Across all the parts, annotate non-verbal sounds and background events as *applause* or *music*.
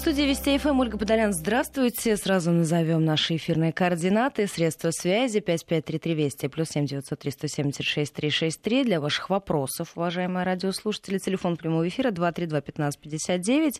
студии Вести ФМ Ольга Подолян. Здравствуйте. Сразу назовем наши эфирные координаты. Средства связи 553320 плюс 7903 176 363 для ваших вопросов, уважаемые радиослушатели. Телефон прямого эфира 232-1559,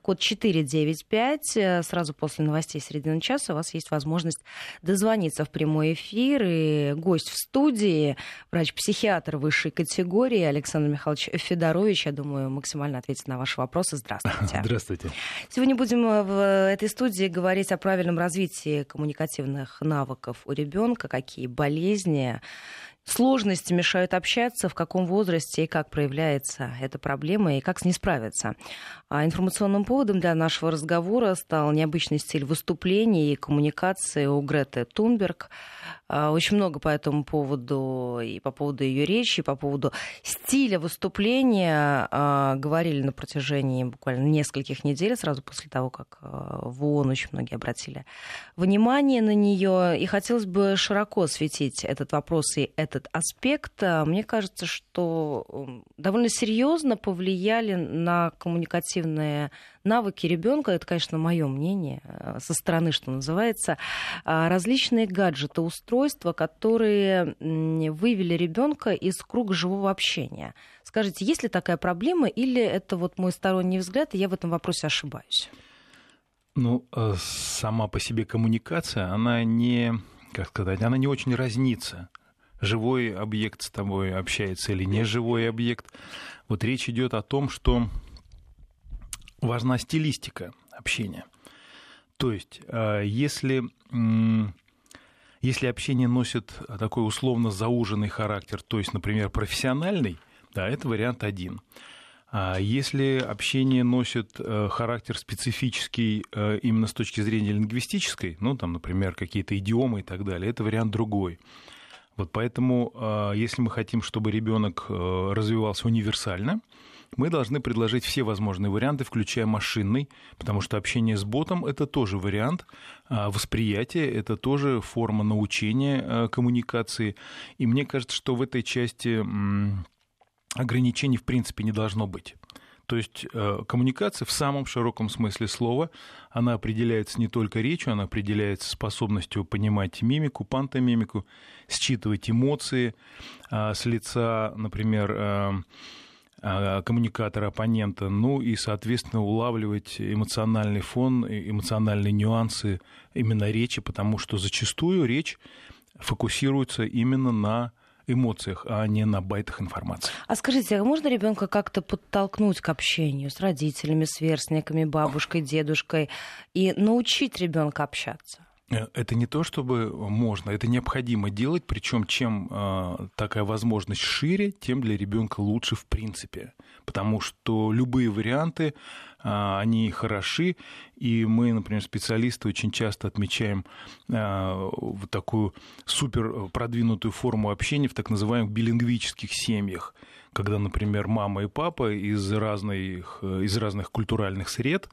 код 495. Сразу после новостей середины часа у вас есть возможность дозвониться в прямой эфир. И гость в студии, врач-психиатр высшей категории Александр Михайлович Федорович. Я думаю, максимально ответит на ваши вопросы. Здравствуйте. *laughs* Здравствуйте. Сегодня будем э, в этой студии говорить о правильном развитии коммуникативных навыков у ребенка, какие болезни, сложности мешают общаться, в каком возрасте и как проявляется эта проблема и как с ней справиться. А информационным поводом для нашего разговора стал необычный стиль выступлений и коммуникации у Греты Тунберг. А, очень много по этому поводу и по поводу ее речи, и по поводу стиля выступления а, говорили на протяжении буквально нескольких недель, сразу после того, как в ООН очень многие обратили внимание на нее. И хотелось бы широко осветить этот вопрос и этот аспект, а, мне кажется, что довольно серьезно повлияли на коммуникативные навыки ребенка, это, конечно, мое мнение, э, со стороны, что называется, а, различные гаджеты, устройства, которые вывели ребенка из круга живого общения. Скажите, есть ли такая проблема, или это вот мой сторонний взгляд, и я в этом вопросе ошибаюсь? Ну, э, сама по себе коммуникация, она не, как сказать, она не очень разнится живой объект с тобой общается или не живой объект. Вот речь идет о том, что важна стилистика общения. То есть, а, если, если общение носит такой условно зауженный характер, то есть, например, профессиональный, да, это вариант один. А если общение носит э, характер специфический э, именно с точки зрения лингвистической, ну, там, например, какие-то идиомы и так далее, это вариант другой. Вот поэтому, если мы хотим, чтобы ребенок э, развивался универсально, мы должны предложить все возможные варианты, включая машинный, потому что общение с ботом – это тоже вариант а, восприятия, это тоже форма научения э, коммуникации. И мне кажется, что в этой части ограничений в принципе не должно быть. То есть э, коммуникация в самом широком смысле слова, она определяется не только речью, она определяется способностью понимать мимику, пантомимику, считывать эмоции а, с лица, например, а, коммуникатора оппонента, ну и, соответственно, улавливать эмоциональный фон, эмоциональные нюансы именно речи, потому что зачастую речь фокусируется именно на эмоциях, а не на байтах информации. А скажите, а можно ребенка как-то подтолкнуть к общению с родителями, сверстниками, бабушкой, дедушкой и научить ребенка общаться? Э, это не то, чтобы можно, это необходимо делать, причем чем э, такая возможность шире, тем для ребенка лучше в принципе, потому что любые варианты а, они хороши, и мы, например, специалисты очень часто отмечаем а, вот такую супер продвинутую форму общения в так называемых билингвических семьях когда, например, мама и папа из разных, из разных культуральных сред,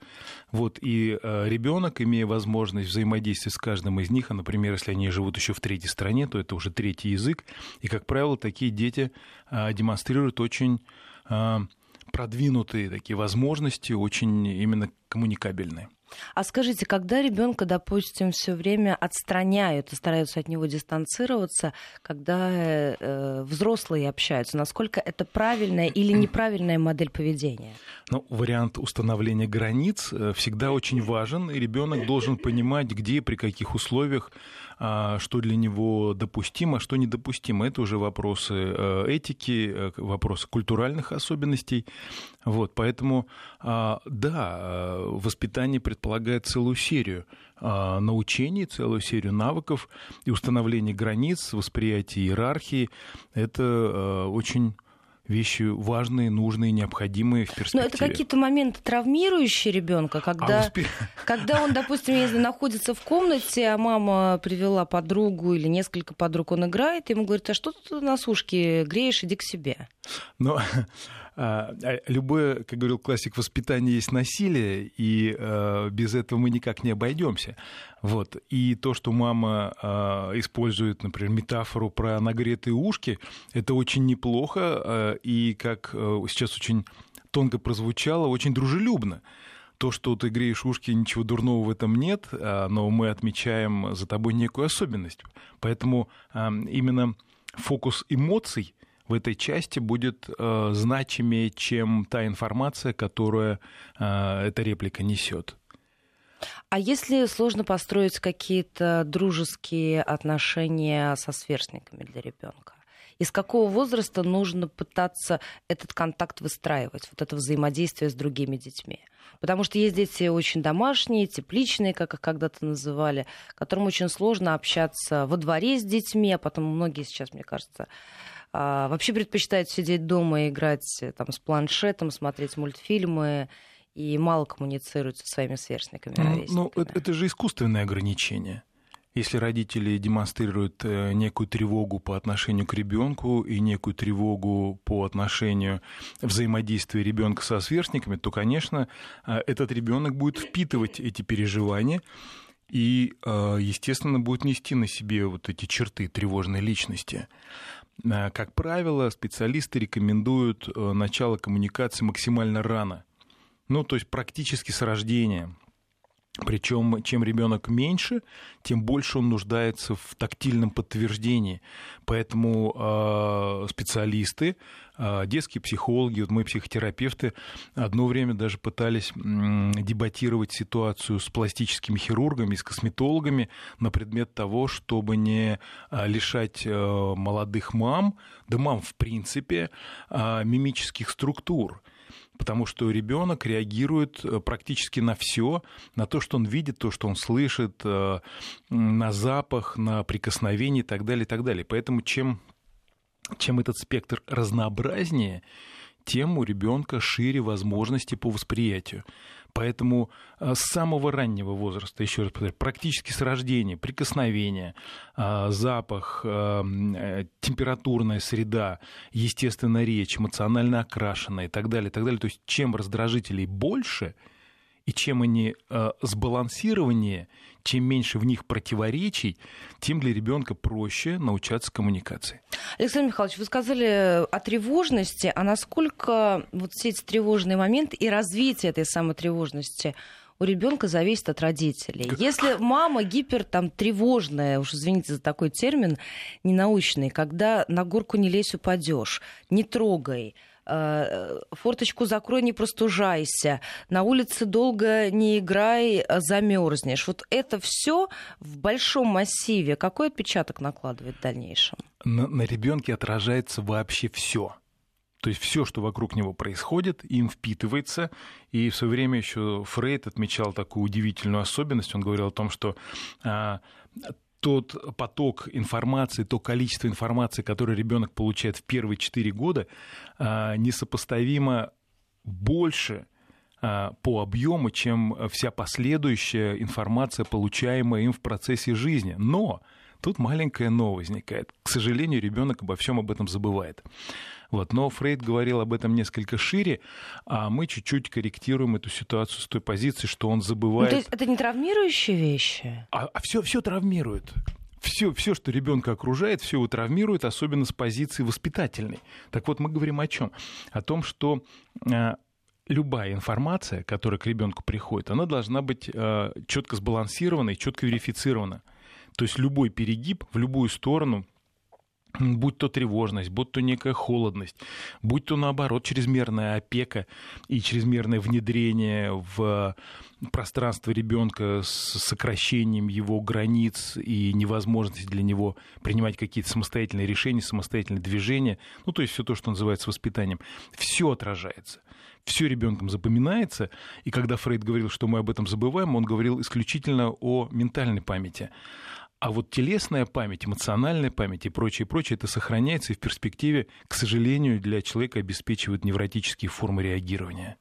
вот, и э, ребенок, имея возможность взаимодействовать с каждым из них, а, например, если они живут еще в третьей стране, то это уже третий язык, и, как правило, такие дети а, демонстрируют очень продвинутые такие возможности, очень именно коммуникабельные. А скажите, когда ребенка, допустим, все время отстраняют и стараются от него дистанцироваться, когда э, взрослые общаются, насколько это правильная или *clears throat* неправильная модель поведения? Ну, вариант установления границ э, всегда очень важен, и ребенок должен понимать, где, при каких условиях что для него допустимо, что недопустимо. Это уже вопросы э, этики, э, вопросы культуральных особенностей. Вот, поэтому, а, да, э, воспитание предполагает целую серию а, научений, целую серию навыков и установление границ, восприятие иерархии. Это очень вещи важные, нужные, необходимые в перспективе. Но это какие-то моменты травмирующие ребенка, когда, а успе... *laughs* когда он, допустим, если находится в комнате, а мама привела подругу или несколько подруг, он играет, ему говорит, а что ты на сушке греешь, иди к себе. Но любое, как говорил классик, воспитание есть насилие, и а, без этого мы никак не обойдемся. Вот. И то, что мама использует, например, метафору про нагретые ушки, это очень неплохо, и, как сейчас очень тонко прозвучало, очень дружелюбно. то, что ты греешь ушки, ничего дурного в этом нет, а, но мы отмечаем за тобой некую особенность. Поэтому именно фокус эмоций в этой части будет э, значимее, чем та информация, которую э, эта реплика несет. А если сложно построить какие-то дружеские отношения со сверстниками для ребенка? И с какого возраста нужно пытаться этот контакт выстраивать, вот это взаимодействие с другими детьми? Потому что есть дети очень домашние, тепличные, как их когда-то называли, которым очень сложно общаться во дворе с детьми, а потом многие сейчас, мне кажется, а, вообще предпочитают сидеть дома и играть э, там, с планшетом, смотреть мультфильмы и мало коммуницируют со своими сверстниками. Ну, ну это, это же искусственное ограничение. Если родители демонстрируют э, некую тревогу по отношению к ребенку и некую тревогу по отношению взаимодействия ребенка со сверстниками, то, конечно, э, этот ребенок будет впитывать эти переживания и, естественно, будет нести на себе вот эти черты тревожной личности. Как правило, специалисты рекомендуют начало коммуникации максимально рано. Ну, то есть практически с рождения. Причем, чем ребенок меньше, тем больше он нуждается в тактильном подтверждении. Поэтому э, специалисты, э, детские психологи, вот мы психотерапевты, одно время даже пытались э, дебатировать ситуацию с пластическими хирургами, с косметологами на предмет того, чтобы не лишать э, молодых мам, да мам в принципе, э, мимических структур потому что ребенок реагирует э, практически на все, на то, что он видит, то, что он слышит, э, на запах, на прикосновение и так далее, и так далее. Поэтому чем, чем этот спектр разнообразнее, тем у ребенка шире возможности по восприятию. Поэтому э, с самого раннего возраста, еще раз повторяю, практически с рождения, прикосновение, э, запах, э, температурная среда, естественно, речь, эмоционально окрашенная и так далее, и так далее. То есть чем раздражителей больше, и чем они сбалансированнее, чем меньше в них противоречий, тем для ребенка проще научаться коммуникации. Александр Михайлович, вы сказали о тревожности, а насколько вот все эти тревожные моменты и развитие этой самой тревожности у ребенка зависит от родителей. Если мама гипер там тревожная, уж извините за такой термин, ненаучный, когда на горку не лезь, упадешь, не трогай, Э, форточку закрой, не простужайся, на улице долго не играй, э, замерзнешь. Вот это все в большом массиве какой отпечаток накладывает в дальнейшем? На, на ребенке отражается вообще все. То есть все, что вокруг него происходит, им впитывается. И в свое время еще Фрейд отмечал такую удивительную особенность. Он говорил о том, что а, тот поток информации, то количество информации, которое ребенок получает в первые 4 года, а, несопоставимо больше а, по объему, чем вся последующая информация, получаемая им в процессе жизни. Но тут маленькое но возникает. К сожалению, ребенок обо всем об этом забывает. Вот. Но Фрейд говорил об этом несколько шире, а мы чуть-чуть корректируем эту ситуацию с той позиции, что он забывает. Ну, то есть это не травмирующие вещи? А, а все, все травмирует все, все, что ребенка окружает, все его травмирует, особенно с позиции воспитательной. Так вот, мы говорим о чем? О том, что э, любая информация, которая к ребенку приходит, она должна быть э, четко сбалансирована и четко верифицирована. То есть любой перегиб в любую сторону будь то тревожность, будь то некая холодность, будь то наоборот чрезмерная опека и чрезмерное внедрение в пространство ребенка с сокращением его границ и невозможности для него принимать какие-то самостоятельные решения, самостоятельные движения, ну то есть все то, что называется воспитанием, все отражается все ребенком запоминается. И когда Фрейд говорил, что мы об этом забываем, он говорил исключительно о ментальной памяти. А вот телесная память, эмоциональная память и прочее, прочее, это сохраняется и в перспективе, к сожалению, для человека обеспечивает невротические формы реагирования.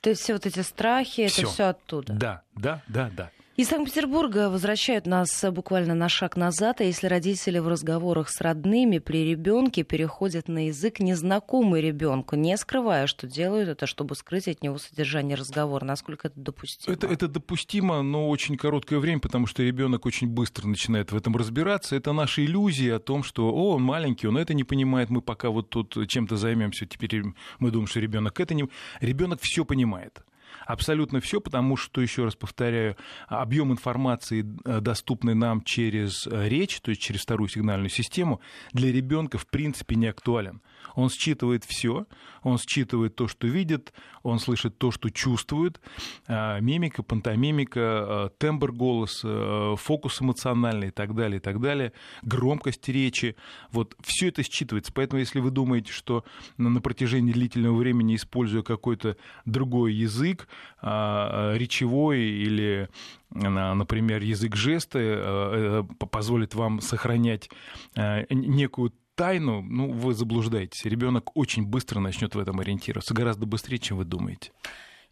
То есть все вот эти страхи, всё. это все оттуда? Да, да, да, да. Из Санкт-Петербурга возвращают нас буквально на шаг назад, а если родители в разговорах с родными при ребенке переходят на язык незнакомый ребенку, не скрывая, что делают это, чтобы скрыть от него содержание разговора. Насколько это допустимо? Это, это допустимо, но очень короткое время, потому что ребенок очень быстро начинает в этом разбираться. Это наша иллюзия о том, что о, он маленький, он это не понимает, мы пока вот тут чем-то займемся, теперь мы думаем, что ребенок это не. Ребенок все понимает. Абсолютно все, потому что, еще раз повторяю, объем информации, э, доступный нам через э, речь, то есть через вторую сигнальную систему, для ребенка в принципе не актуален. Он считывает все, он считывает то, что видит, он слышит то, что чувствует, а, мимика, пантомимика, а, тембр голоса, а, фокус эмоциональный и так далее, и так далее, громкость речи. Вот все это считывается. Поэтому, если вы думаете, что на протяжении длительного времени, используя какой-то другой язык, речевой или например, язык жеста э, позволит вам сохранять некую тайну, ну, вы заблуждаетесь. Ребенок очень быстро начнет в этом ориентироваться, гораздо быстрее, чем вы думаете.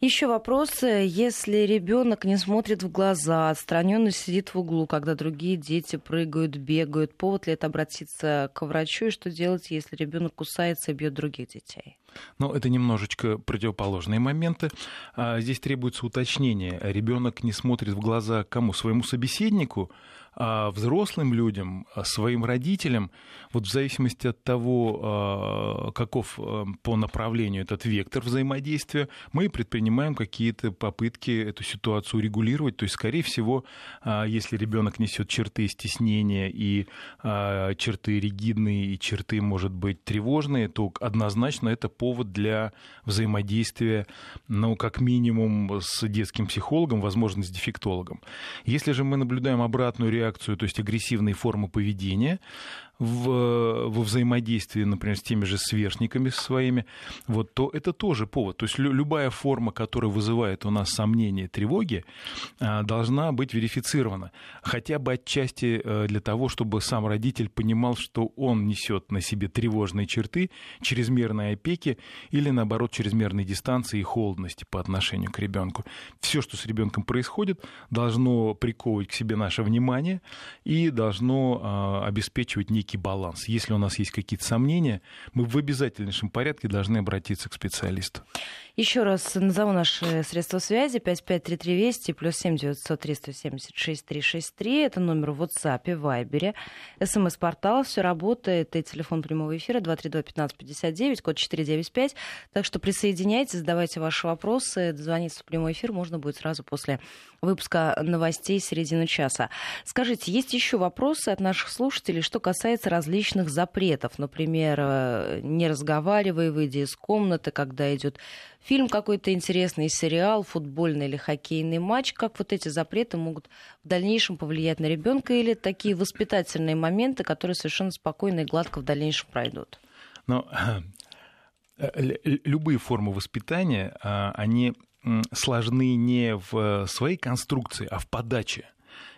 Еще вопрос. Если ребенок не смотрит в глаза, отстраненно сидит в углу, когда другие дети прыгают, бегают, повод ли это обратиться к врачу и что делать, если ребенок кусается и бьет других детей? Ну, это немножечко противоположные моменты. А, здесь требуется уточнение. Ребенок не смотрит в глаза кому? Своему собеседнику, а взрослым людям, а своим родителям, вот в зависимости от того, а, каков по направлению этот вектор взаимодействия, мы предпринимаем какие-то попытки эту ситуацию регулировать. То есть, скорее всего, если ребенок несет черты стеснения и черты ригидные, и черты, может быть, тревожные, то однозначно это повод для взаимодействия, ну, как минимум, с детским психологом, возможно, с дефектологом. Если же мы наблюдаем обратную реакцию, то есть агрессивные формы поведения, в, во взаимодействии, например, с теми же сверстниками своими, вот, то это тоже повод. То есть любая форма, которая вызывает у нас сомнения, тревоги, а, должна быть верифицирована. Хотя бы отчасти э, для того, чтобы сам родитель понимал, что он несет на себе тревожные черты, чрезмерной опеки или, наоборот, чрезмерной дистанции и холодности по отношению к ребенку. Все, что с ребенком происходит, должно приковывать к себе наше внимание и должно а, обеспечивать некий некий баланс. Если у нас есть какие-то сомнения, мы в обязательнейшем порядке должны обратиться к специалисту. Еще раз назову наши средства связи 553320 плюс 7 903 176 363. Это номер в WhatsApp, Viber, смс-портал. Все работает. И телефон прямого эфира 232-1559, код 495. Так что присоединяйтесь, задавайте ваши вопросы. Дозвониться в прямой эфир можно будет сразу после выпуска новостей середины часа. Скажите, есть еще вопросы от наших слушателей, что касается различных запретов. Например, э, не разговаривай, выйди из комнаты, когда идет фильм какой-то интересный, сериал, футбольный или хоккейный матч, как вот эти запреты могут в дальнейшем повлиять на ребенка или такие воспитательные моменты, которые совершенно спокойно и гладко в дальнейшем пройдут? Но э, любые формы воспитания, а, они сложны не в своей конструкции, а в подаче.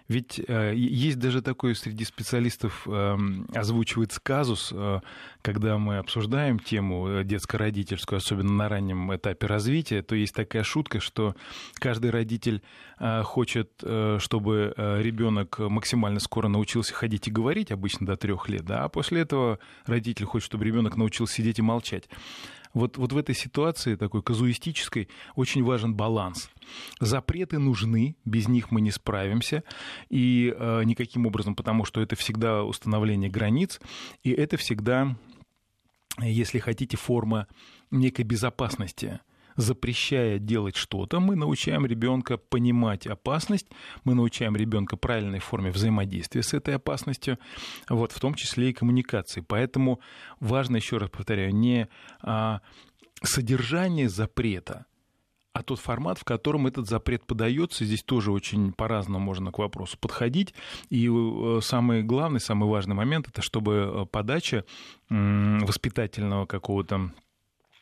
Ведь э, есть даже такой среди специалистов э, озвучивается казус, э, когда мы обсуждаем тему э, детско-родительскую, особенно на раннем этапе развития, то есть такая шутка, что каждый родитель хочет, чтобы ребенок максимально скоро научился ходить и говорить, обычно до трех лет, да, а после этого родитель хочет, чтобы ребенок научился сидеть и молчать. Вот, вот в этой ситуации такой казуистической очень важен баланс. Запреты нужны, без них мы не справимся, и э, никаким образом, потому что это всегда установление границ, и это всегда, если хотите, форма некой безопасности – запрещая делать что-то, мы научаем ребенка понимать опасность, мы научаем ребенка правильной форме взаимодействия с этой опасностью, вот, в том числе и коммуникации. Поэтому важно, еще раз повторяю, не а, содержание запрета, а тот формат, в котором этот запрет подается, здесь тоже очень по-разному можно к вопросу подходить. И э, самый главный, самый важный момент, это чтобы э, подача воспитательного какого-то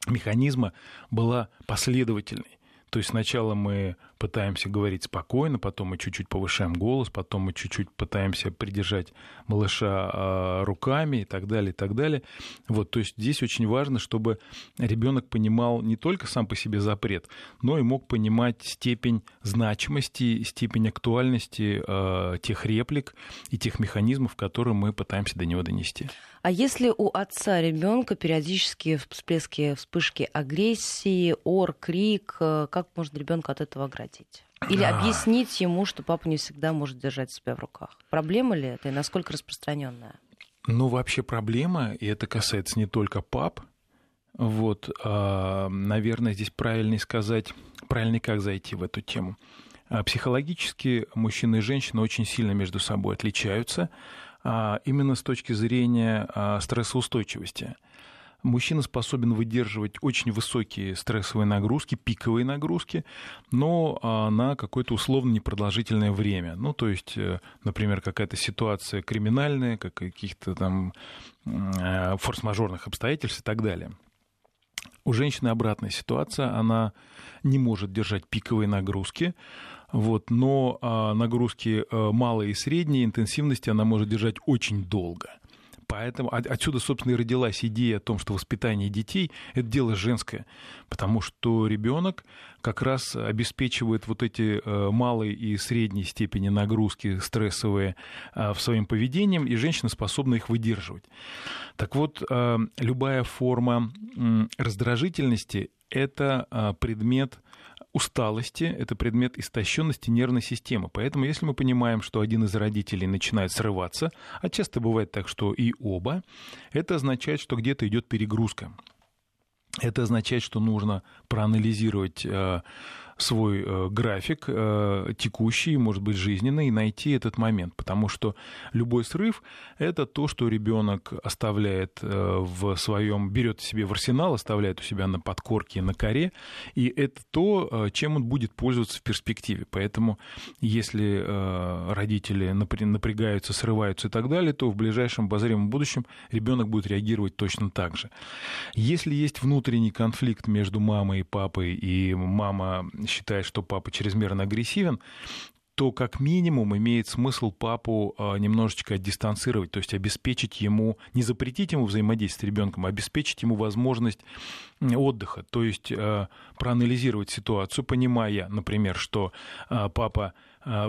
механизма была последовательной. То есть сначала мы пытаемся говорить спокойно, потом мы чуть-чуть повышаем голос, потом мы чуть-чуть пытаемся придержать малыша а, руками и так далее, и так далее. Вот, то есть здесь очень важно, чтобы ребенок понимал не только сам по себе запрет, но и мог понимать степень значимости, степень актуальности э, тех реплик и тех механизмов, которые мы пытаемся до него донести. А если у отца ребенка периодические всплески, вспышки агрессии, ор, крик, э, как можно ребенка от этого оградить? Или объяснить ему, что папа не всегда может держать себя в руках? Проблема ли это и насколько распространенная? Ну, вообще проблема, и это касается не только пап, Вот, а, наверное, здесь правильнее сказать, правильно как зайти в эту тему. А, психологически мужчины и женщины очень сильно между собой отличаются, а, именно с точки зрения стрессоустойчивости. Мужчина способен выдерживать очень высокие стрессовые нагрузки, пиковые нагрузки, но на какое-то условно непродолжительное время. Ну, то есть, э, например, какая-то ситуация криминальная, как каких-то там э, форс-мажорных обстоятельств и так далее. У женщины обратная ситуация, она не может держать пиковые нагрузки, вот, но а, нагрузки а, малые и средние интенсивности она может держать очень долго. Поэтому отсюда, собственно, и родилась идея о том, что воспитание детей – это дело женское, потому что ребенок как раз обеспечивает вот эти э, малые и средние степени нагрузки стрессовые э, в своем поведении, и женщина способна их выдерживать. Так вот, э, любая форма раздражительности – это предмет усталости, это предмет истощенности нервной системы. Поэтому, если мы понимаем, что один из родителей начинает срываться, а часто бывает так, что и оба, это означает, что где-то идет перегрузка. Это означает, что нужно проанализировать э, свой э, график э, текущий, может быть, жизненный, и найти этот момент. Потому что любой срыв – это то, что ребенок оставляет э, в своем, берет себе в арсенал, оставляет у себя на подкорке на коре, и это то, чем он будет пользоваться в перспективе. Поэтому если родители напрягаются, срываются и так далее, то в ближайшем обозримом будущем ребенок будет реагировать точно так же. Если есть внутренний конфликт между мамой и папой, и мама считает, что папа чрезмерно агрессивен, то как минимум имеет смысл папу а, немножечко дистанцировать, то есть обеспечить ему, не запретить ему взаимодействовать с ребенком, а обеспечить ему возможность отдыха, то есть а, проанализировать ситуацию, понимая, например, что а, папа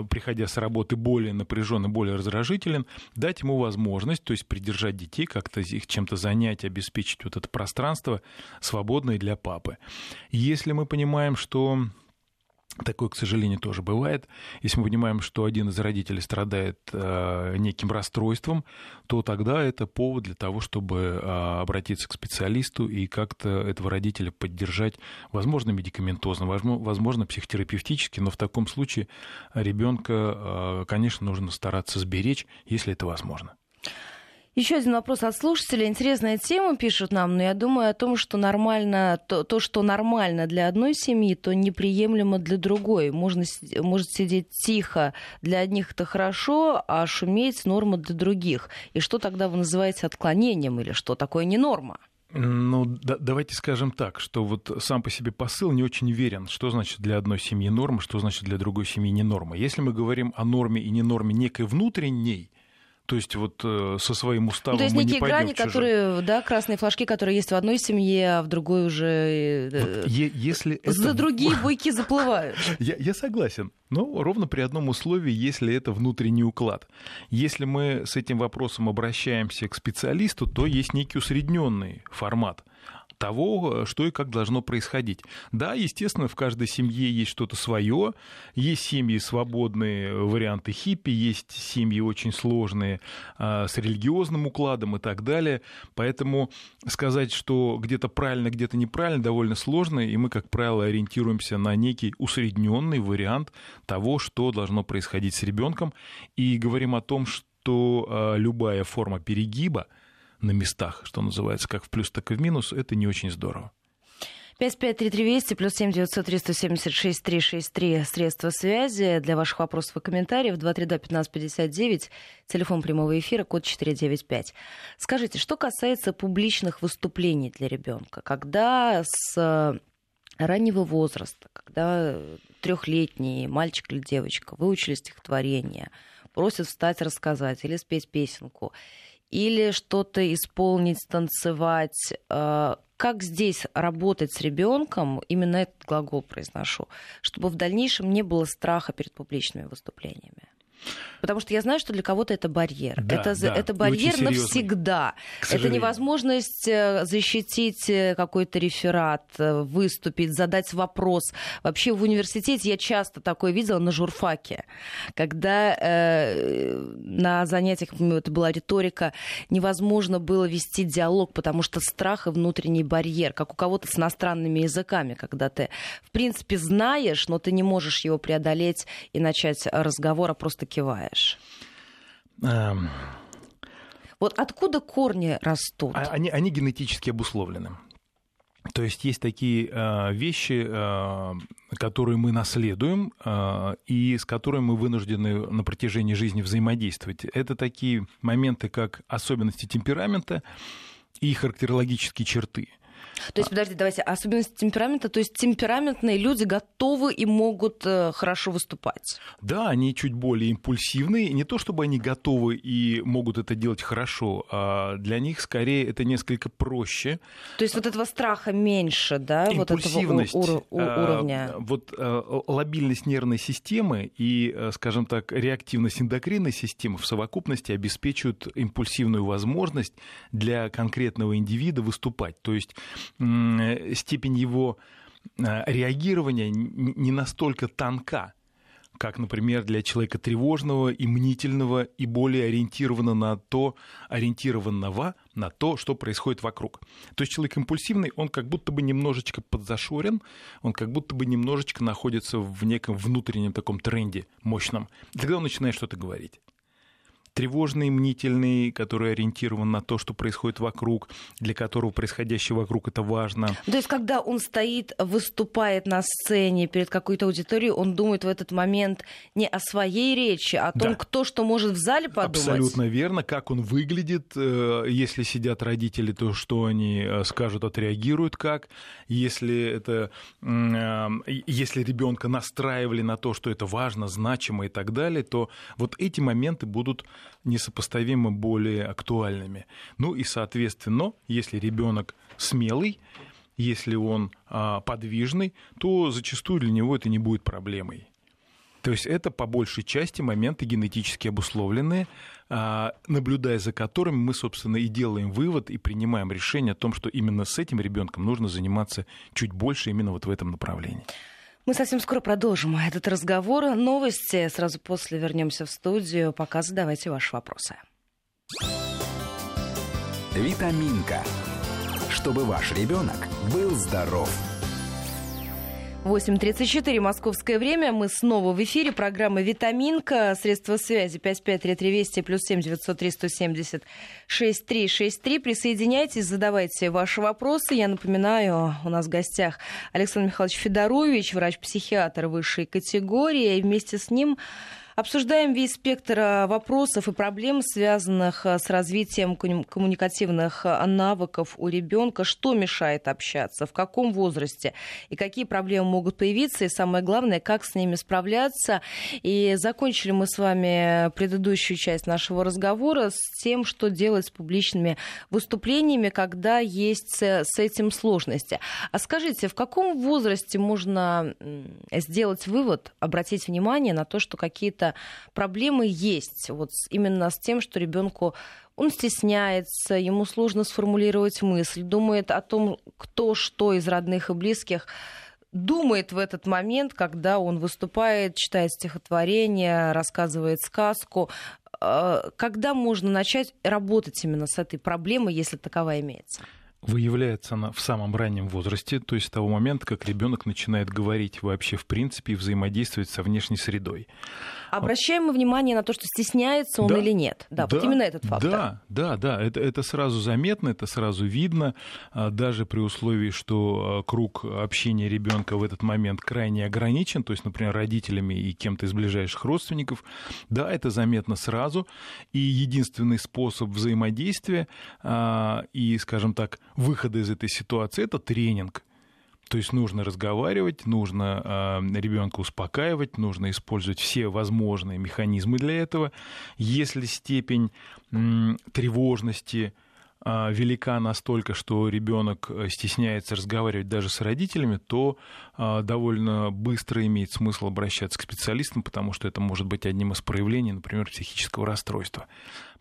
приходя с работы более напряженный, более раздражителен, дать ему возможность, то есть придержать детей, как-то их чем-то занять, обеспечить вот это пространство свободное для папы. Если мы понимаем, что Такое, к сожалению, тоже бывает. Если мы понимаем, что один из родителей страдает э, неким расстройством, то тогда это повод для того, чтобы э, обратиться к специалисту и как-то этого родителя поддержать, возможно, медикаментозно, возможно, психотерапевтически, но в таком случае ребенка, э, конечно, нужно стараться сберечь, если это возможно. Еще один вопрос от слушателя. Интересная тема пишут нам, но я думаю о том, что нормально, то, то что нормально для одной семьи, то неприемлемо для другой. Можно, может сидеть тихо, для одних это хорошо, а шуметь норма для других. И что тогда вы называете отклонением или что такое не норма? Ну, да, давайте скажем так, что вот сам по себе посыл не очень верен, что значит для одной семьи норма, что значит для другой семьи не норма. Если мы говорим о норме и не норме некой внутренней, то есть вот э, со своим уставом ну, То есть некие грани, которые, да, красные флажки, которые есть в одной семье, а в другой уже э, вот если за это... другие *laughs* буйки заплывают. Я, я согласен. Но ровно при одном условии, если это внутренний уклад. Если мы с этим вопросом обращаемся к специалисту, то есть некий усредненный формат того, что и как должно происходить. Да, естественно, в каждой семье есть что-то свое. Есть семьи свободные, варианты хиппи, есть семьи очень сложные а, с религиозным укладом и так далее. Поэтому сказать, что где-то правильно, где-то неправильно, довольно сложно, и мы, как правило, ориентируемся на некий усредненный вариант того, что должно происходить с ребенком, и говорим о том, что любая форма перегиба – на местах, что называется, как в плюс, так и в минус, это не очень здорово. 553320 плюс 7 900 376 363 средства связи для ваших вопросов и комментариев 232 1559 телефон прямого эфира код 495. Скажите, что касается публичных выступлений для ребенка, когда с раннего возраста, когда трехлетний мальчик или девочка выучили стихотворение, просят встать рассказать или спеть песенку, или что-то исполнить, танцевать. Э, как здесь работать с ребенком, именно этот глагол произношу, чтобы в дальнейшем не было страха перед публичными выступлениями? Потому что я знаю, что для кого-то это барьер. Да, это, да, это барьер навсегда. Это невозможность э, защитить э, какой-то реферат, э, выступить, задать вопрос. Вообще в университете я часто такое видела на журфаке, когда э, на занятиях, это была риторика, невозможно было вести диалог, потому что страх и внутренний барьер, как у кого-то с иностранными языками, когда ты, в принципе, знаешь, но ты не можешь его преодолеть и начать разговор, а просто киваешь. Эм... Вот откуда корни растут? А, они, они генетически обусловлены. То есть есть такие э, вещи, э, которые мы наследуем э, и с которыми мы вынуждены на протяжении жизни взаимодействовать. Это такие моменты, как особенности темперамента и характерологические черты. То есть, подожди, давайте, особенности темперамента, то есть темпераментные люди готовы и могут э, хорошо выступать? Да, они чуть более импульсивные, не то чтобы они готовы и могут это делать хорошо, а для них скорее это несколько проще. То есть вот этого страха меньше, да, вот этого ур- уровня? А, вот а, лобильность нервной системы и, э, скажем так, реактивность эндокринной системы в совокупности обеспечивают импульсивную возможность для конкретного индивида выступать. То есть степень его э, реагирования не настолько тонка, как, например, для человека тревожного и мнительного и более ориентированного на то, ориентированного на то, что происходит вокруг. То есть человек импульсивный, он как будто бы немножечко подзашорен, он как будто бы немножечко находится в неком внутреннем таком тренде мощном. Тогда он начинает что-то говорить тревожный, мнительный, который ориентирован на то, что происходит вокруг, для которого происходящее вокруг это важно. То есть, когда он стоит, выступает на сцене перед какой-то аудиторией, он думает в этот момент не о своей речи, а о том, да. кто что может в зале подумать. Абсолютно верно, как он выглядит, э, если сидят родители, то что они э, скажут, отреагируют как, если это, э, если ребенка настраивали на то, что это важно, значимо и так далее, то вот эти моменты будут несопоставимо более актуальными. Ну и, соответственно, если ребенок смелый, если он а, подвижный, то зачастую для него это не будет проблемой. То есть это по большей части моменты генетически обусловленные, а, наблюдая за которыми мы, собственно, и делаем вывод и принимаем решение о том, что именно с этим ребенком нужно заниматься чуть больше именно вот в этом направлении. Мы совсем скоро продолжим этот разговор. Новости. Сразу после вернемся в студию. Пока задавайте ваши вопросы. Витаминка. Чтобы ваш ребенок был здоров. 8.34 московское время. Мы снова в эфире. Программа «Витаминка». Средства связи 553320 плюс 7 903 170 6363. Присоединяйтесь, задавайте ваши вопросы. Я напоминаю, у нас в гостях Александр Михайлович Федорович, врач-психиатр высшей категории. И вместе с ним Обсуждаем весь спектр э, вопросов и проблем, связанных э, с развитием коммуникативных э, навыков у ребенка, что мешает общаться, в каком возрасте и какие проблемы могут появиться, и самое главное, как с ними справляться. И закончили мы с вами предыдущую часть нашего разговора с тем, что делать с публичными выступлениями, когда есть с этим сложности. А скажите, в каком возрасте можно сделать вывод, обратить внимание на то, что какие-то какие-то проблемы есть вот именно с тем, что ребенку он стесняется, ему сложно сформулировать мысль, думает о том, кто что из родных и близких думает в этот момент, когда он выступает, читает стихотворение, рассказывает сказку. А, когда можно начать работать именно с этой проблемой, если таковая имеется? Выявляется она в самом раннем возрасте, то есть с того момента, как ребенок начинает говорить вообще в принципе и взаимодействовать со внешней средой. Обращаем мы внимание на то, что стесняется он да, или нет. Да, да, вот именно этот фактор. Да, да, да, это, это сразу заметно, это сразу видно, а, даже при условии, что а, круг общения ребенка в этот момент крайне ограничен, то есть, например, родителями и кем-то из ближайших родственников. Да, это заметно сразу. И единственный способ взаимодействия а, и, скажем так, выхода из этой ситуации это тренинг. То есть нужно разговаривать, нужно э, ребенка успокаивать, нужно использовать все возможные механизмы для этого. Если степень э, тревожности, а, велика настолько, что ребенок э, стесняется разговаривать даже с родителями, то а, довольно быстро имеет смысл обращаться к специалистам, потому что это может быть одним из проявлений, например, психического расстройства.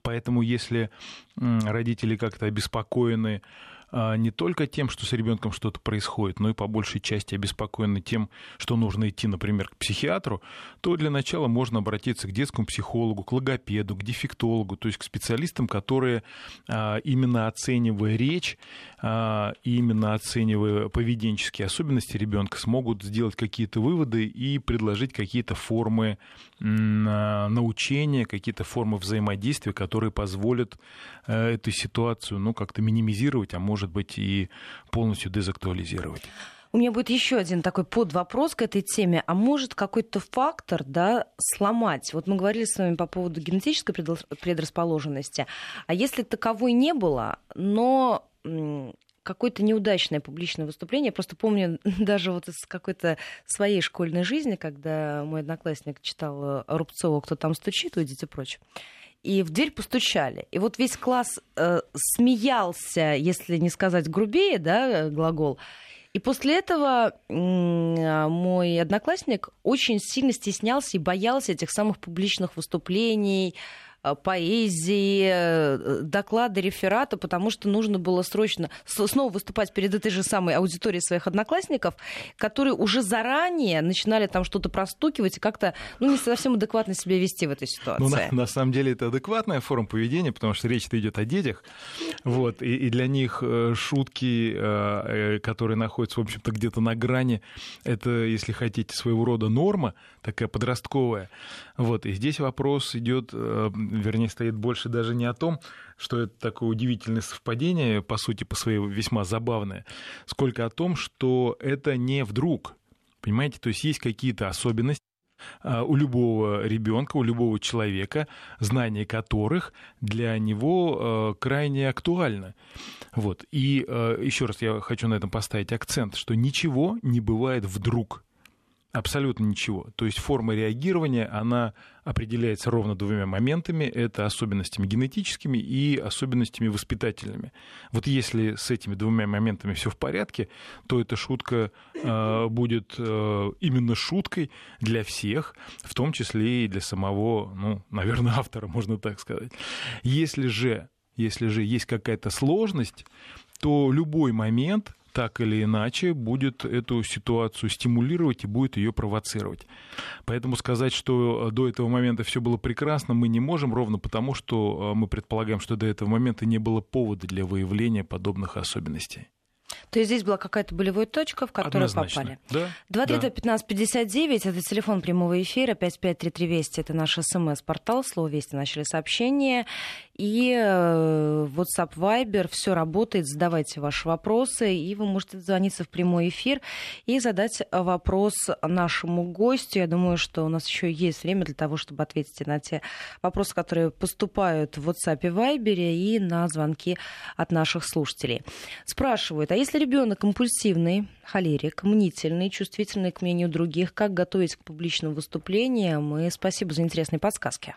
Поэтому если родители как-то обеспокоены а, не только тем, что с ребенком что-то происходит, но и по большей части обеспокоены тем, что нужно идти, например, к психиатру, то для начала можно обратиться к детскому психологу, к логопеду, к дефектологу, то есть к специалистам, которые а, именно оценивая речь, а, именно оценивая поведенческие особенности ребенка, смогут сделать какие-то выводы и предложить какие-то формы научения, какие-то формы взаимодействия, которые позволят э, эту ситуацию ну, как-то минимизировать, а может быть и полностью дезактуализировать. У меня будет еще один такой подвопрос к этой теме. А может какой-то фактор да, сломать? Вот мы говорили с вами по поводу генетической предрасположенности. А если таковой не было, но какое-то неудачное публичное выступление. Я просто помню *laughs* даже вот из какой-то своей школьной жизни, когда мой одноклассник читал Рубцова «Кто там стучит?» «Уйдите прочь» и в дверь постучали. И вот весь класс э, смеялся, если не сказать грубее, да, глагол. И после этого э, мой одноклассник очень сильно стеснялся и боялся этих самых публичных выступлений, Э, поэзии, э, доклады, реферата, потому что нужно было срочно снова выступать перед этой же самой аудиторией своих одноклассников, которые уже заранее начинали там что-то простукивать и как-то ну, не совсем адекватно себя вести в этой ситуации. Ну, на, на самом деле это адекватная форма поведения, потому что речь идет о детях, вот, и, и для них э, шутки, которые находятся, в общем-то, где-то на грани, это, если хотите, своего рода норма, такая подростковая. Вот, и здесь вопрос идет вернее, стоит больше даже не о том, что это такое удивительное совпадение, по сути, по своей весьма забавное, сколько о том, что это не вдруг. Понимаете, то есть есть какие-то особенности а, у любого ребенка, у любого человека, знание которых для него а, крайне актуально. Вот. И а, еще раз я хочу на этом поставить акцент, что ничего не бывает вдруг. Абсолютно ничего. То есть форма реагирования, она определяется ровно двумя моментами. Это особенностями генетическими и особенностями воспитательными. Вот если с этими двумя моментами все в порядке, то эта шутка э, будет э, именно шуткой для всех, в том числе и для самого, ну, наверное, *laughs* автора, можно так сказать. Если же, если же есть какая-то сложность, то любой момент так или иначе будет эту ситуацию стимулировать и будет ее провоцировать. Поэтому сказать, что до этого момента все было прекрасно, мы не можем, ровно потому, что э, мы предполагаем, что до этого момента не было повода для выявления подобных особенностей. То есть здесь была какая-то болевая точка, в которую Однозначно. попали. Да, 232-1559, да. это телефон прямого эфира, 5533 Вести, это наш смс-портал, слово Вести начали сообщение. И э, WhatsApp Viber, все работает, задавайте ваши вопросы, и вы можете звониться в прямой эфир и задать вопрос нашему гостю. Я думаю, что у нас еще есть время для того, чтобы ответить на те вопросы, которые поступают в WhatsApp и Viber, и на звонки от наших слушателей. Спрашивают, а если ребенок импульсивный, холерик, мнительный, чувствительный к мнению других, как готовить к публичным выступлениям? И спасибо за интересные подсказки.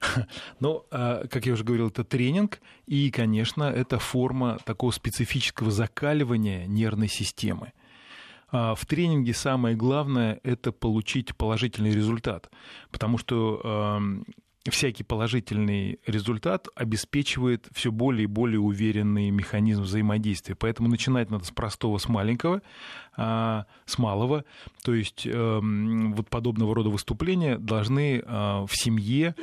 *laughs* Ну, а, как я уже говорил, это тренинг, и, конечно, это форма такого специфического закаливания нервной системы. А, в тренинге самое главное – это получить положительный результат, потому что всякий положительный результат обеспечивает все более и более уверенный механизм взаимодействия. Поэтому начинать надо с простого, с маленького, а, с малого. То есть эм, вот подобного рода выступления должны а, в семье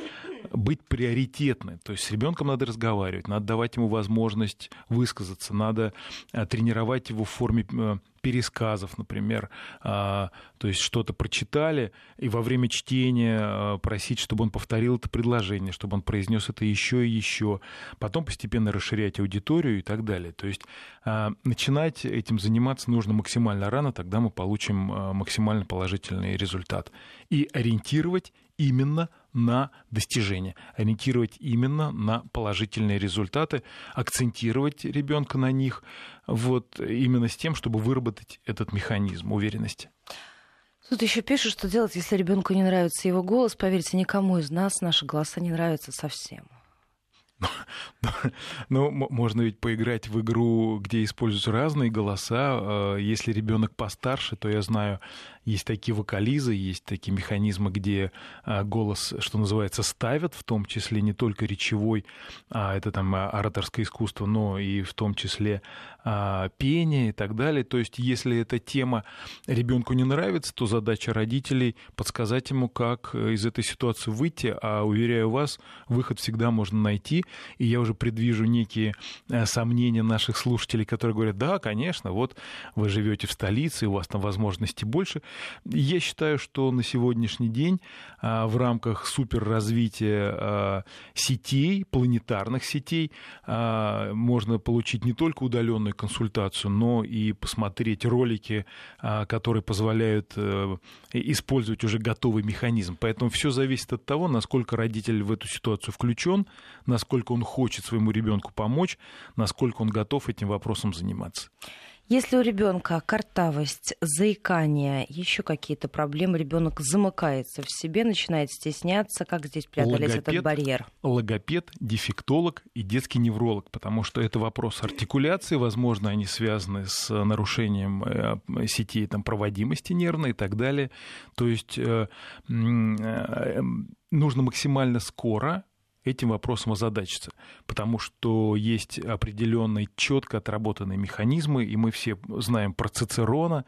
быть приоритетны. То есть с ребенком надо разговаривать, надо давать ему возможность высказаться, надо а, тренировать его в форме э, пересказов, например, а, то есть что-то прочитали, и во время чтения просить, чтобы он повторил это предложение, чтобы он произнес это еще и еще, потом постепенно расширять аудиторию и так далее. То есть начинать этим заниматься нужно максимально рано, тогда мы получим максимально положительный результат. И ориентировать именно на достижения, ориентировать именно на положительные результаты, акцентировать ребенка на них, вот именно с тем, чтобы выработать этот механизм уверенности. Тут еще пишут, что делать, если ребенку не нравится его голос. Поверьте, никому из нас наши голоса не нравятся совсем. Ну, можно ведь поиграть в игру, где используются разные голоса. Э, если ребенок постарше, то я знаю, есть такие вокализы, есть такие механизмы, где а, голос, что называется, ставят, в том числе не только речевой, а это там а, ораторское искусство, но и в том числе а, пение и так далее. То есть, если эта тема ребенку не нравится, то задача родителей подсказать ему, как из этой ситуации выйти. А уверяю вас, выход всегда можно найти. И я уже предвижу некие сомнения наших слушателей, которые говорят, да, конечно, вот вы живете в столице, у вас там возможностей больше. Я считаю, что на сегодняшний день а, в рамках суперразвития а, сетей, планетарных сетей, а, можно получить не только удаленную консультацию, но и посмотреть ролики, которые позволяют э, использовать уже готовый механизм. Поэтому все зависит от того, насколько родитель в эту ситуацию включен, насколько он хочет своему ребенку помочь, насколько он готов этим вопросом заниматься. Если у ребенка картавость, заикание, еще какие-то проблемы, ребенок замыкается в себе, начинает стесняться, как здесь преодолеть логопед, этот барьер? Логопед, дефектолог и детский невролог, потому что это вопрос артикуляции, возможно, они связаны с нарушением э, сетей там, проводимости нервной и так далее. То есть э, э, нужно максимально скоро этим вопросом озадачиться, потому что есть определенные четко отработанные механизмы, и мы все знаем про Цицерона,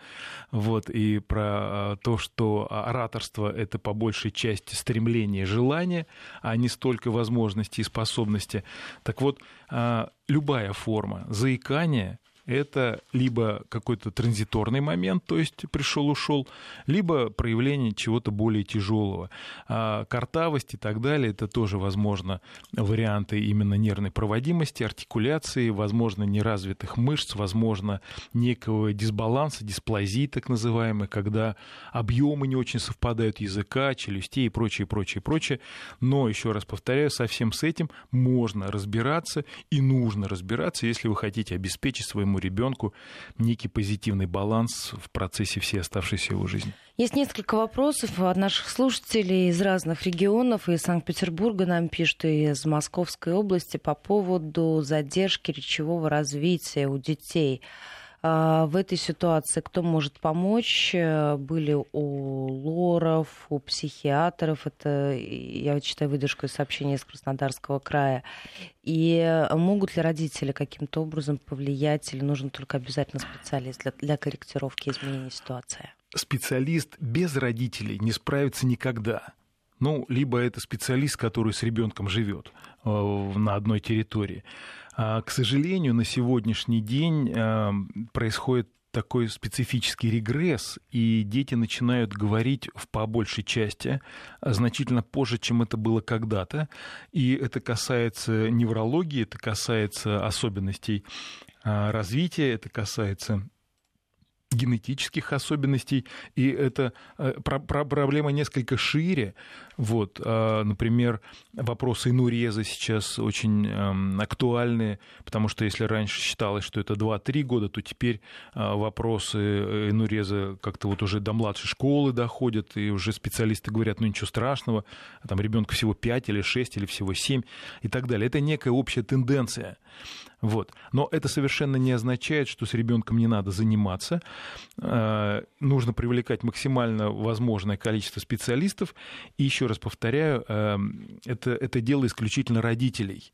вот, и про а, то, что ораторство — это по большей части стремление желание, а не столько возможности и способности. Так вот, а, любая форма заикания это либо какой-то транзиторный момент, то есть пришел-ушел, либо проявление чего-то более тяжелого. А картавость и так далее, это тоже, возможно, варианты именно нервной проводимости, артикуляции, возможно, неразвитых мышц, возможно, некого дисбаланса, дисплазии так называемой, когда объемы не очень совпадают языка, челюстей и прочее, прочее, прочее. Но, еще раз повторяю, со всем с этим можно разбираться и нужно разбираться, если вы хотите обеспечить своему ребенку некий позитивный баланс в процессе всей оставшейся его жизни. Есть несколько вопросов от наших слушателей из разных регионов. Из Санкт-Петербурга нам пишут, и из Московской области по поводу задержки речевого развития у детей. А, в этой ситуации кто может помочь? Были у лоров, у психиатров, это я читаю выдержку из сообщения из Краснодарского края. И могут ли родители каким-то образом повлиять или нужен только обязательно специалист для, для корректировки изменения ситуации? Специалист без родителей не справится никогда. Ну, либо это специалист, который с ребенком живет э, на одной территории. А, к сожалению, на сегодняшний день а, происходит такой специфический регресс, и дети начинают говорить в по большей части а, значительно позже, чем это было когда-то. И это касается неврологии, это касается особенностей развития, это касается генетических особенностей, и это э, проблема несколько шире. Вот, а, например, вопросы инуреза сейчас очень эм, актуальны, потому что если раньше считалось, что это 2-3 года, то теперь а, вопросы э, инуреза как-то вот уже до младшей школы доходят, и уже специалисты говорят, ну ничего страшного, там ребенку всего 5 или 6 или всего 7 и так далее. Это некая общая тенденция. Вот. Но это совершенно не означает, что с ребенком не надо заниматься. Э, нужно привлекать максимально возможное количество специалистов. И еще раз повторяю, э, это, это дело исключительно родителей.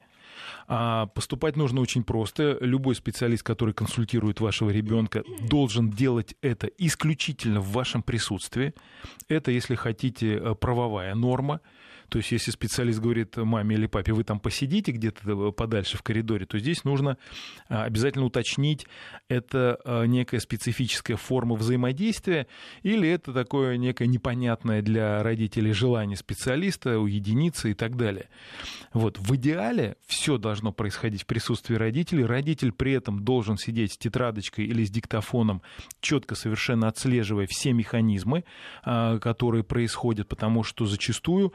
А поступать нужно очень просто. Любой специалист, который консультирует вашего ребенка, должен делать это исключительно в вашем присутствии. Это, если хотите, э, правовая норма. То есть, если специалист говорит маме или папе, вы там посидите где-то подальше в коридоре, то здесь нужно а, обязательно уточнить, это а, некая специфическая форма взаимодействия или это такое некое непонятное для родителей желание специалиста, уединиться и так далее. Вот. В идеале все должно происходить в присутствии родителей. Родитель при этом должен сидеть с тетрадочкой или с диктофоном, четко совершенно отслеживая все механизмы, которые происходят, потому что зачастую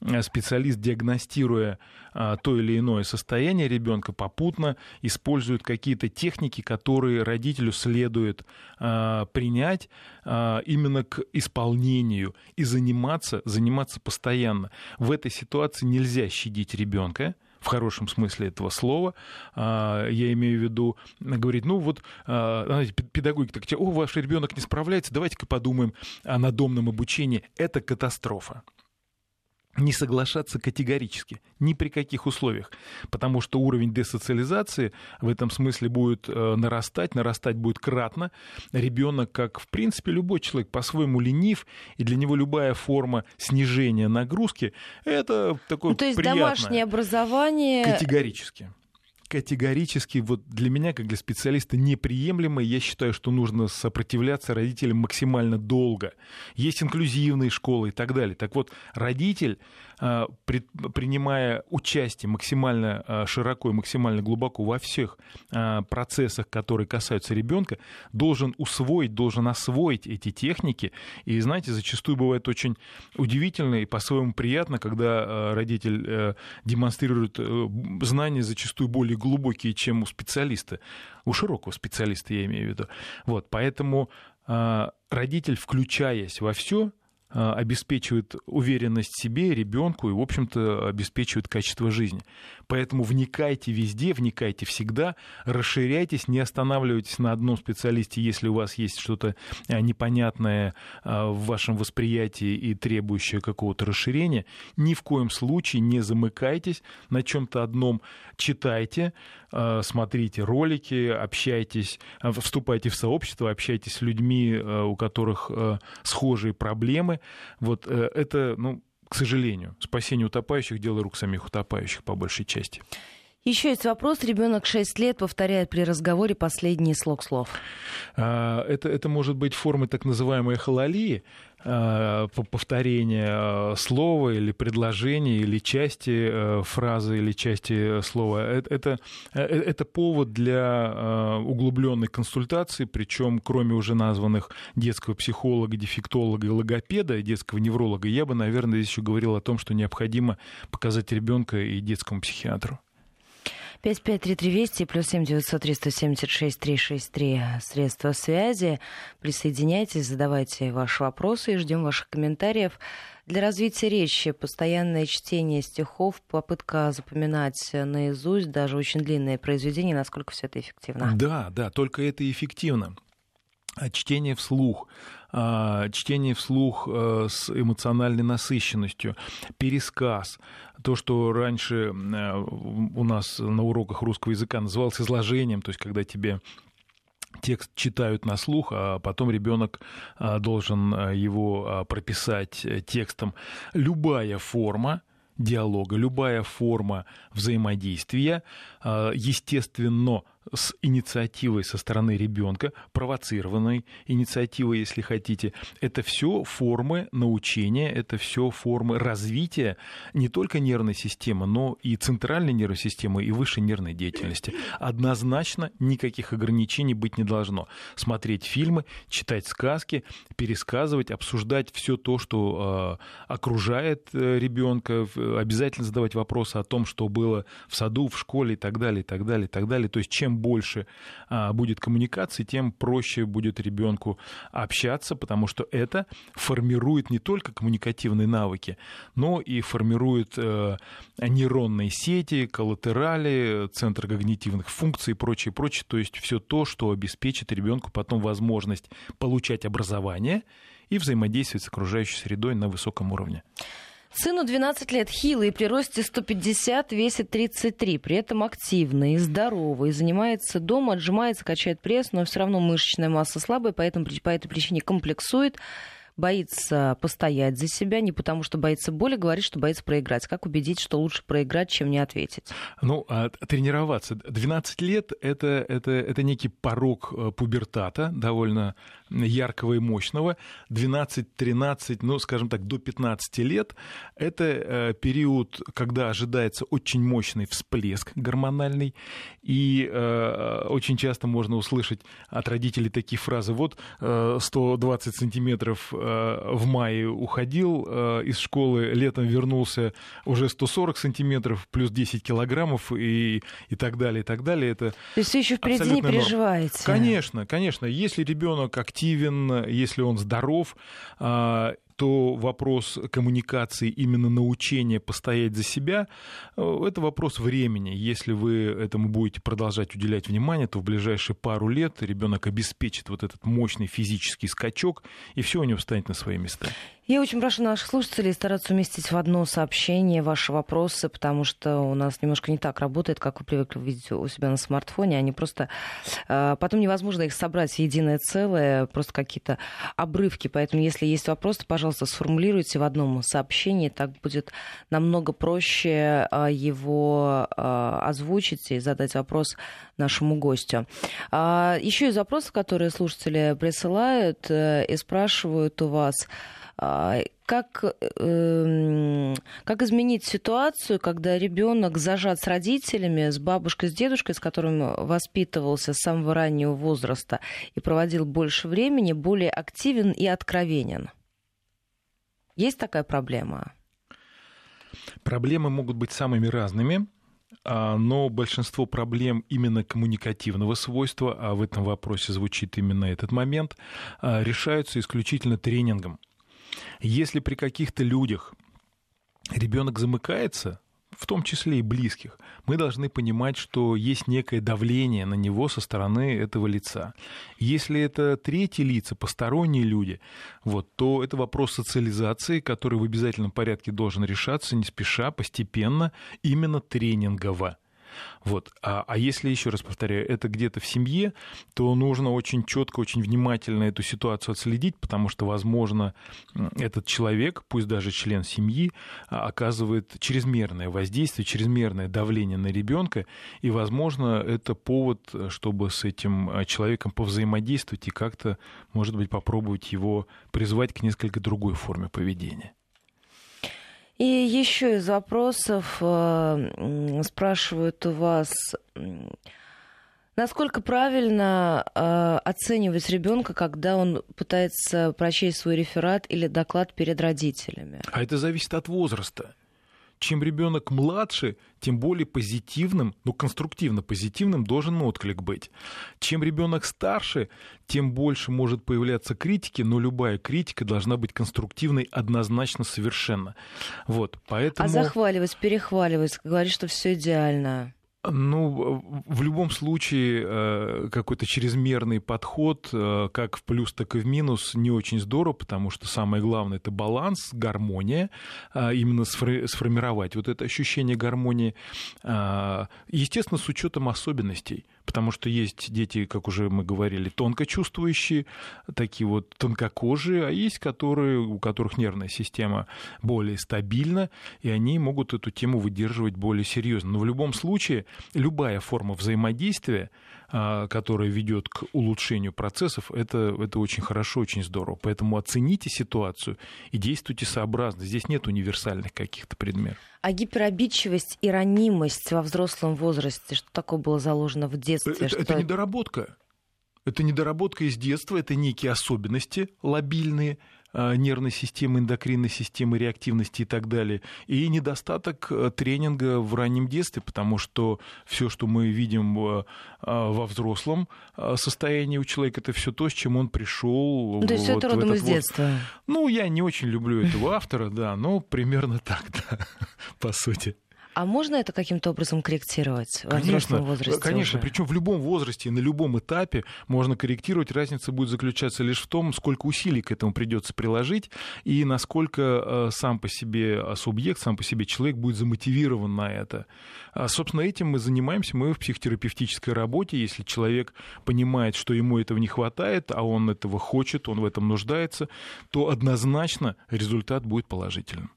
Э, специалист, диагностируя а, то или иное состояние ребенка, попутно использует какие-то техники, которые родителю следует а, принять а, именно к исполнению и заниматься, заниматься постоянно. В этой ситуации нельзя щадить ребенка, в хорошем смысле этого слова. Я имею в виду, говорить, ну вот, знаете, педагоги так, о, ваш ребенок не справляется, давайте-ка подумаем о надомном обучении. Это катастрофа не соглашаться категорически, ни при каких условиях, потому что уровень десоциализации в этом смысле будет э, нарастать, нарастать будет кратно. Ребенок, как в принципе любой человек, по-своему ленив, и для него любая форма снижения нагрузки это такое ну, то есть приятное. домашнее образование категорически категорически вот для меня, как для специалиста, неприемлемо. Я считаю, что нужно сопротивляться родителям максимально долго. Есть инклюзивные школы и так далее. Так вот, родитель принимая участие максимально а, широко и максимально глубоко во всех а, процессах, которые касаются ребенка, должен усвоить, должен освоить эти техники. И, знаете, зачастую бывает очень удивительно и по-своему приятно, когда родитель э, демонстрирует э, знания зачастую более глубокие, чем у специалиста, у широкого специалиста, я имею в виду. Вот, поэтому родитель, включаясь во все, Э, обеспечивает уверенность себе, ребенку и, в общем-то, обеспечивает качество жизни. Поэтому вникайте везде, вникайте всегда, расширяйтесь, не останавливайтесь на одном специалисте, если у вас есть что-то э, непонятное э, в вашем восприятии и требующее какого-то расширения. Ни в коем случае не замыкайтесь на чем-то одном, читайте, смотрите ролики, общайтесь, вступайте в сообщество, общайтесь с людьми, у которых схожие проблемы, вот э, это, ну, к сожалению, спасение утопающих – дело рук самих утопающих по большей части. Еще есть вопрос. Ребенок 6 лет повторяет при разговоре последний слог слов. А, это, это может быть формы так называемой хололии, а, повторения слова или предложения, или части э, фразы, или части слова. Это, это, э, это повод для углубленной консультации, причем кроме уже названных детского психолога, дефектолога и логопеда, детского невролога, я бы, наверное, здесь еще говорил о том, что необходимо показать ребенка и детскому психиатру. 553320 плюс 7 903 176 363 средства связи. Присоединяйтесь, задавайте ваши вопросы и ждем ваших комментариев. Для развития речи постоянное чтение стихов, попытка запоминать наизусть даже очень длинные произведения, насколько все это эффективно? Да, да, только это эффективно. Чтение вслух, чтение вслух э, с эмоциональной насыщенностью, пересказ, то, что раньше э, у нас на уроках русского языка называлось изложением, то есть когда тебе текст читают на слух, а потом ребенок а, должен его прописать текстом. Любая форма диалога, любая форма взаимодействия, естественно, с инициативой со стороны ребенка, провоцированной инициативой, если хотите. Это все формы научения, это все формы развития не только нервной системы, но и центральной нервной системы, и высшей нервной деятельности. Однозначно никаких ограничений быть не должно. Смотреть фильмы, читать сказки, пересказывать, обсуждать все то, что э, окружает э, ребенка, обязательно задавать вопросы о том, что было в саду, в школе и так далее, и так далее, и так далее. То есть чем чем больше а, будет коммуникации, тем проще будет ребенку общаться, потому что это формирует не только коммуникативные навыки, но и формирует э, нейронные сети, коллатерали, центр когнитивных функций и прочее, прочее. То есть все то, что обеспечит ребенку потом возможность получать образование и взаимодействовать с окружающей средой на высоком уровне. Сыну 12 лет, хилый, при росте 150, весит 33, при этом активный, здоровый, занимается дома, отжимается, качает пресс, но все равно мышечная масса слабая, поэтому по этой причине комплексует боится постоять за себя, не потому что боится боли, говорит, что боится проиграть. Как убедить, что лучше проиграть, чем не ответить? Ну, а тренироваться. 12 лет это, это, это некий порог э, пубертата, довольно яркого и мощного. 12-13, ну, скажем так, до 15 лет — это э, период, когда ожидается очень мощный всплеск гормональный, и э, очень часто можно услышать от родителей такие фразы, вот 120 сантиметров Э, в мае уходил э, из школы, летом вернулся уже 140 сантиметров, плюс 10 килограммов и, и так далее, и так далее. Это То есть вы еще впереди не переживаете? Норм. Конечно, конечно. Если ребенок активен, если он здоров, э, что вопрос коммуникации, именно научения постоять за себя, это вопрос времени. Если вы этому будете продолжать уделять внимание, то в ближайшие пару лет ребенок обеспечит вот этот мощный физический скачок, и все у него станет на свои места. Я очень прошу наших слушателей стараться уместить в одно сообщение ваши вопросы, потому что у нас немножко не так работает, как вы привыкли видеть у себя на смартфоне. Они просто... Э, потом невозможно их собрать в единое целое, просто какие-то обрывки. Поэтому, если есть вопросы, пожалуйста, сформулируйте в одном сообщении. Так будет намного проще э, его э, озвучить и задать вопрос нашему гостю. А, Еще из запросов, которые слушатели присылают и спрашивают у вас, как, эм, как изменить ситуацию, когда ребенок зажат с родителями, с бабушкой, с дедушкой, с которым воспитывался с самого раннего возраста и проводил больше времени, более активен и откровенен? Есть такая проблема? Проблемы могут быть самыми разными. А, но большинство проблем именно коммуникативного свойства, а в этом вопросе звучит именно этот момент, а, решаются исключительно тренингом. Если при каких-то людях ребенок замыкается, в том числе и близких, мы должны понимать, что есть некое давление на него со стороны этого лица. Если это третьи лица, посторонние люди, вот, то это вопрос социализации, который в обязательном порядке должен решаться не спеша, постепенно, именно тренингово. Вот. А, а если, еще раз повторяю, это где-то в семье, то нужно очень четко, очень внимательно эту ситуацию отследить, потому что, возможно, этот человек, пусть даже член семьи, а, оказывает чрезмерное воздействие, чрезмерное давление на ребенка, и, возможно, это повод, чтобы с этим а, человеком повзаимодействовать и как-то, может быть, попробовать его призвать к несколько другой форме поведения. И еще из вопросов э, спрашивают у вас, насколько правильно э, оценивать ребенка, когда он пытается прочесть свой реферат или доклад перед родителями? А это зависит от возраста чем ребенок младше, тем более позитивным, ну, конструктивно позитивным должен отклик быть. Чем ребенок старше, тем больше может появляться критики, но любая критика должна быть конструктивной однозначно совершенно. Вот, поэтому... А захваливать, перехваливать, говорить, что все идеально. Ну, в любом случае, э, какой-то чрезмерный подход, э, как в плюс, так и в минус, не очень здорово, потому что самое главное — это баланс, гармония, а именно сформировать вот это ощущение гармонии, а, естественно, с учетом особенностей потому что есть дети, как уже мы говорили, тонко чувствующие, такие вот тонкокожие, а есть которые, у которых нервная система более стабильна, и они могут эту тему выдерживать более серьезно. Но в любом случае, любая форма взаимодействия, которая ведет к улучшению процессов, это, это очень хорошо, очень здорово. Поэтому оцените ситуацию и действуйте сообразно. Здесь нет универсальных каких-то предметов. А гиперобидчивость и ранимость во взрослом возрасте, что такое было заложено в детстве? Это, что... это недоработка. Это недоработка из детства, это некие особенности лобильные, а, нервной системы, эндокринной системы, реактивности и так далее. И недостаток э, тренинга в раннем детстве, потому что все, что мы видим э, а, во взрослом а, состоянии у человека, это все то, с чем он пришел. Ну, то есть вот, это родом из детства. Ну, я не очень люблю этого автора, да, но примерно так, да, *laughs* по сути. А можно это каким-то образом корректировать конечно, в взрослом возрасте? Конечно, причем в любом возрасте и на любом этапе можно корректировать. Разница будет заключаться лишь в том, сколько усилий к этому придется приложить и насколько э, сам по себе субъект, сам по себе человек будет замотивирован на это. А, собственно, этим мы занимаемся. Мы в психотерапевтической работе. Если человек понимает, что ему этого не хватает, а он этого хочет, он в этом нуждается, то однозначно результат будет положительным.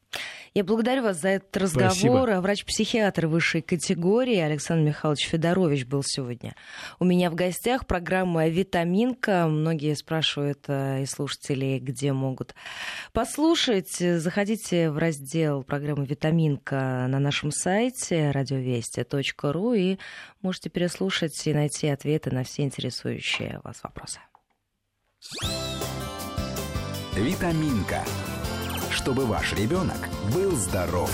Я благодарю вас за этот разговор. Врач-психиатр высшей категории Александр Михайлович Федорович был сегодня. У меня в гостях программа «Витаминка». Многие спрашивают э, и слушатели, где могут послушать. Заходите в раздел программы «Витаминка» на нашем сайте радиовести.ру и можете переслушать и найти ответы на все интересующие вас вопросы. Витаминка чтобы ваш ребенок был здоров.